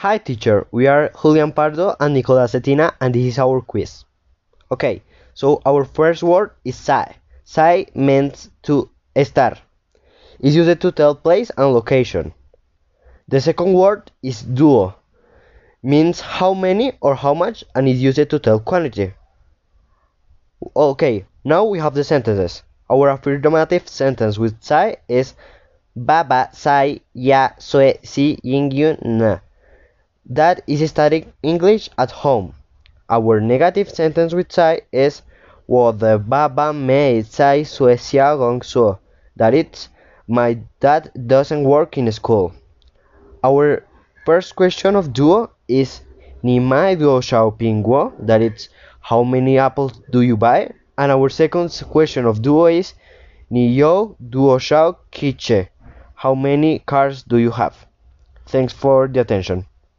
Hi teacher, we are Julian Pardo and Nicolas Cetina and this is our quiz. Okay, so our first word is sai. Sai means to estar. It's used to tell place and location. The second word is duo. Means how many or how much and is used to tell quantity. Okay, now we have the sentences. Our affirmative sentence with sai is baba sai ya soe si yingyun na. That is studying English at home. Our negative sentence with sai is what the baba made sai suecia gong so. That it's my dad doesn't work in school. Our first question of duo is ni mai duo shao pingguo. That it's how many apples do you buy? And our second question of duo is ni yo duo shao kiche. How many cars do you have? Thanks for the attention.